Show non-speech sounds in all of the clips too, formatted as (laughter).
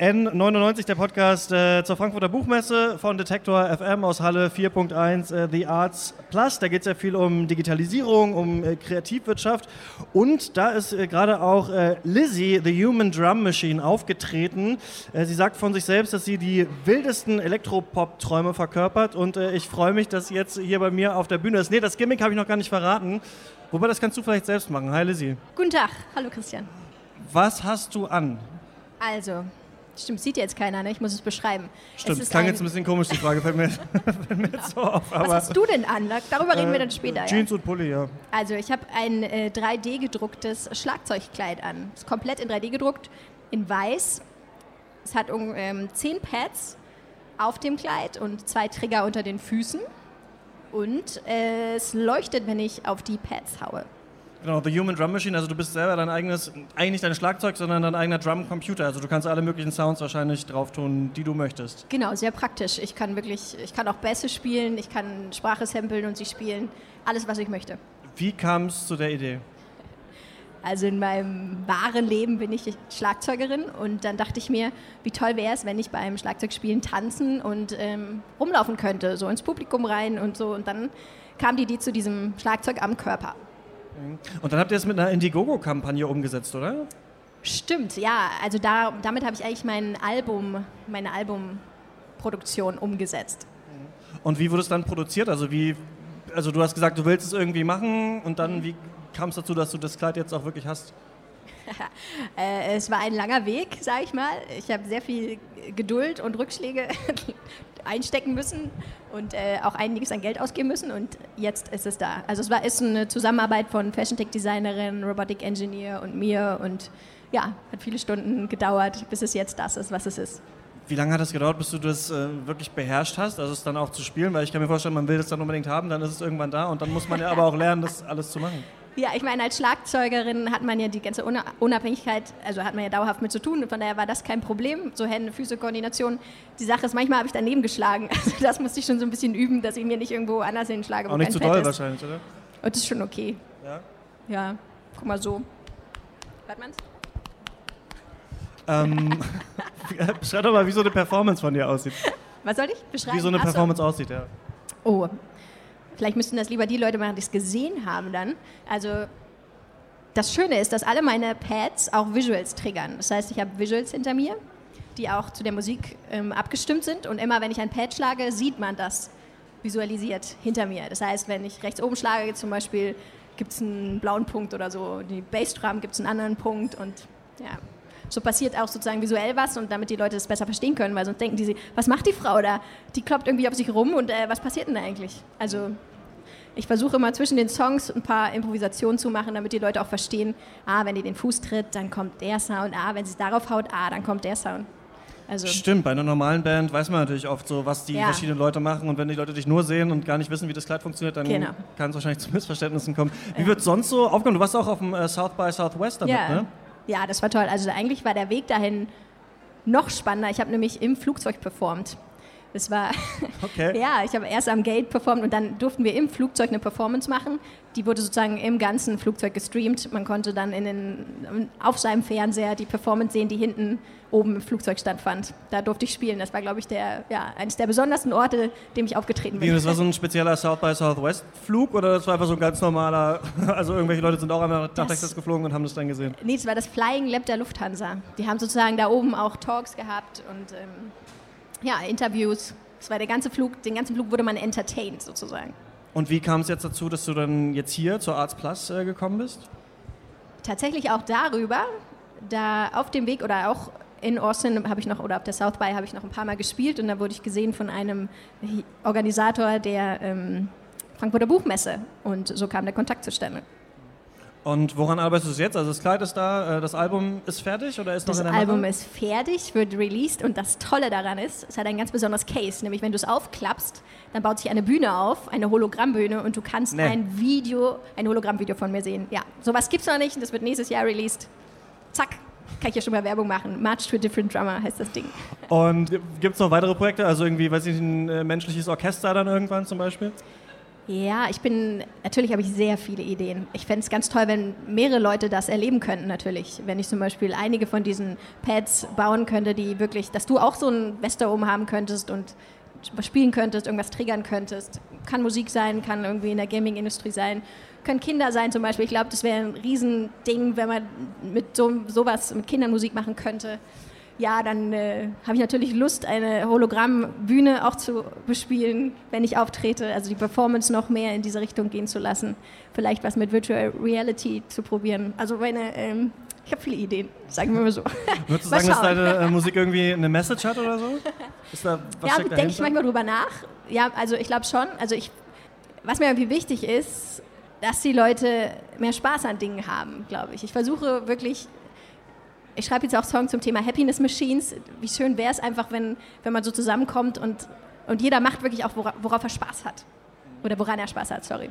N99, der Podcast äh, zur Frankfurter Buchmesse von Detektor FM aus Halle 4.1 äh, The Arts Plus. Da geht es ja viel um Digitalisierung, um äh, Kreativwirtschaft. Und da ist äh, gerade auch äh, Lizzie, The Human Drum Machine, aufgetreten. Äh, sie sagt von sich selbst, dass sie die wildesten Elektropop-Träume verkörpert. Und ich freue mich, dass sie jetzt hier bei mir auf der Bühne ist. Nee, das Gimmick habe ich noch gar nicht verraten. Wobei, das kannst du vielleicht selbst machen. Hi, Lizzie. Guten Tag. Hallo, Christian. Was hast du an? Also, Stimmt, sieht jetzt keiner, ne? ich muss es beschreiben. Stimmt, es klang jetzt ein bisschen komisch, die Frage, fällt mir, (laughs) fällt mir jetzt so auf. Aber, Was hast du denn an? Darüber reden wir dann später. Jeans ja. und Pulli, ja. Also ich habe ein äh, 3D gedrucktes Schlagzeugkleid an. Ist komplett in 3D gedruckt, in weiß. Es hat um, ähm, 10 Pads auf dem Kleid und zwei Trigger unter den Füßen. Und äh, es leuchtet, wenn ich auf die Pads haue. Genau, The Human Drum Machine, also du bist selber dein eigenes, eigentlich nicht dein Schlagzeug, sondern dein eigener Drum-Computer. Also du kannst alle möglichen Sounds wahrscheinlich drauf tun, die du möchtest. Genau, sehr praktisch. Ich kann wirklich, ich kann auch Bässe spielen, ich kann Sprache samplen und sie spielen. Alles, was ich möchte. Wie kam es zu der Idee? Also in meinem wahren Leben bin ich Schlagzeugerin und dann dachte ich mir, wie toll wäre es, wenn ich beim Schlagzeugspielen tanzen und ähm, rumlaufen könnte, so ins Publikum rein und so. Und dann kam die Idee zu diesem Schlagzeug am Körper. Und dann habt ihr es mit einer Indiegogo-Kampagne umgesetzt, oder? Stimmt, ja. Also da, damit habe ich eigentlich mein Album, meine Albumproduktion umgesetzt. Und wie wurde es dann produziert? Also wie, also du hast gesagt, du willst es irgendwie machen und dann wie kam es dazu, dass du das Kleid jetzt auch wirklich hast? (laughs) Äh, es war ein langer Weg, sage ich mal. Ich habe sehr viel Geduld und Rückschläge (laughs) einstecken müssen und äh, auch einiges an Geld ausgeben müssen und jetzt ist es da. Also es war ist eine Zusammenarbeit von Fashion Tech Designerin, Robotic Engineer und mir und ja, hat viele Stunden gedauert, bis es jetzt das ist, was es ist. Wie lange hat es gedauert, bis du das äh, wirklich beherrscht hast, also es dann auch zu spielen? Weil ich kann mir vorstellen, man will das dann unbedingt haben, dann ist es irgendwann da und dann muss man ja (laughs) aber auch lernen, das alles zu machen. Ja, ich meine, als Schlagzeugerin hat man ja die ganze Unabhängigkeit, also hat man ja dauerhaft mit zu tun. Von daher war das kein Problem, so Hände, Füße, Koordination. Die Sache ist, manchmal habe ich daneben geschlagen. (laughs) Also das musste ich schon so ein bisschen üben, dass ich mir nicht irgendwo anders hinschlage. Auch nicht zu doll ist. wahrscheinlich, oder? Und das ist schon okay. Ja? Ja, guck mal so. Hört man's? Ähm, (laughs) beschreib doch mal, wie so eine Performance von dir aussieht. Was soll ich beschreiben? Wie so eine Performance so. aussieht, ja. Oh, Vielleicht müssten das lieber die Leute machen, die es gesehen haben dann. Also das Schöne ist, dass alle meine Pads auch Visuals triggern. Das heißt, ich habe Visuals hinter mir, die auch zu der Musik ähm, abgestimmt sind. Und immer wenn ich ein Pad schlage, sieht man das visualisiert hinter mir. Das heißt, wenn ich rechts oben schlage, zum Beispiel, gibt es einen blauen Punkt oder so. Die Bassdrum gibt es einen anderen Punkt und ja so passiert auch sozusagen visuell was und damit die Leute das besser verstehen können, weil sonst denken die, was macht die Frau da? Die kloppt irgendwie auf sich rum und äh, was passiert denn da eigentlich? Also ich versuche immer zwischen den Songs ein paar Improvisationen zu machen, damit die Leute auch verstehen, ah, wenn die den Fuß tritt, dann kommt der Sound, ah, wenn sie darauf haut, ah, dann kommt der Sound. Also Stimmt, bei einer normalen Band weiß man natürlich oft so, was die ja. verschiedenen Leute machen und wenn die Leute dich nur sehen und gar nicht wissen, wie das Kleid funktioniert, dann genau. kann es wahrscheinlich (laughs) zu Missverständnissen kommen. Wie wird es sonst so aufgenommen? Du warst auch auf dem äh, South by Southwest damit, ja. ne? Ja, das war toll. Also eigentlich war der Weg dahin noch spannender. Ich habe nämlich im Flugzeug performt. Das war, (laughs) okay. ja, ich habe erst am Gate performt und dann durften wir im Flugzeug eine Performance machen. Die wurde sozusagen im ganzen Flugzeug gestreamt. Man konnte dann in den, auf seinem Fernseher die Performance sehen, die hinten oben im Flugzeug stattfand. Da durfte ich spielen. Das war, glaube ich, der, ja, eines der besondersten Orte, dem ich aufgetreten bin. Wie, das war so (laughs) ein spezieller South by Southwest Flug oder das war einfach so ein ganz normaler, (laughs) also irgendwelche Leute sind auch einmal nach Texas geflogen und haben das dann gesehen? Nee, das war das Flying Lab der Lufthansa. Die haben sozusagen da oben auch Talks gehabt und ähm, ja, Interviews. Das war der ganze Flug, den ganzen Flug wurde man entertained sozusagen. Und wie kam es jetzt dazu, dass du dann jetzt hier zur Arts Plus äh, gekommen bist? Tatsächlich auch darüber, da auf dem Weg oder auch in Austin habe ich noch, oder auf der South by habe ich noch ein paar Mal gespielt und da wurde ich gesehen von einem Organisator der ähm, Frankfurter Buchmesse und so kam der Kontakt zustande. Und woran arbeitest du jetzt? Also das Kleid ist da, äh, das Album ist fertig oder ist das noch in der Album Mache? ist fertig, wird released und das Tolle daran ist, es hat ein ganz besonderes Case, nämlich wenn du es aufklappst, dann baut sich eine Bühne auf, eine Hologrammbühne und du kannst nee. ein Video, ein Hologrammvideo von mir sehen. Ja, sowas gibt es noch nicht und das wird nächstes Jahr released. Zack, kann ich ja schon mal Werbung machen. March to a Different Drummer heißt das Ding. Und gibt es noch weitere Projekte? Also irgendwie, weiß ich, ein äh, menschliches Orchester dann irgendwann zum Beispiel? Ja, ich bin, natürlich habe ich sehr viele Ideen. Ich fände es ganz toll, wenn mehrere Leute das erleben könnten, natürlich. Wenn ich zum Beispiel einige von diesen Pads bauen könnte, die wirklich, dass du auch so ein Westerom haben könntest und spielen könntest, irgendwas triggern könntest. Kann Musik sein, kann irgendwie in der Gaming-Industrie sein, können Kinder sein zum Beispiel. Ich glaube, das wäre ein Riesending, wenn man mit so, sowas, mit Kindern Musik machen könnte ja, dann äh, habe ich natürlich Lust, eine Hologrammbühne auch zu bespielen, wenn ich auftrete. Also die Performance noch mehr in diese Richtung gehen zu lassen. Vielleicht was mit Virtual Reality zu probieren. Also meine, ähm, ich habe viele Ideen, sagen wir mal so. (laughs) Würdest du sagen, dass deine äh, (laughs) Musik irgendwie eine Message hat oder so? Ist da, was ja, denke ich manchmal drüber nach. Ja, also ich glaube schon. Also ich, was mir irgendwie wichtig ist, dass die Leute mehr Spaß an Dingen haben, glaube ich. Ich versuche wirklich ich schreibe jetzt auch Songs zum Thema Happiness Machines. Wie schön wäre es einfach, wenn, wenn man so zusammenkommt und, und jeder macht wirklich auch, worauf er Spaß hat. Oder woran er Spaß hat, sorry.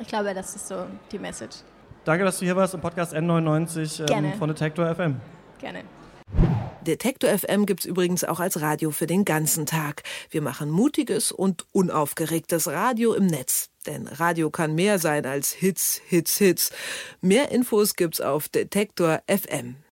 Ich glaube, das ist so die Message. Danke, dass du hier warst im Podcast N99 ähm, von Detektor FM. Gerne. Detektor FM gibt es übrigens auch als Radio für den ganzen Tag. Wir machen mutiges und unaufgeregtes Radio im Netz. Denn Radio kann mehr sein als Hits, Hits, Hits. Mehr Infos gibt's auf Detektor FM.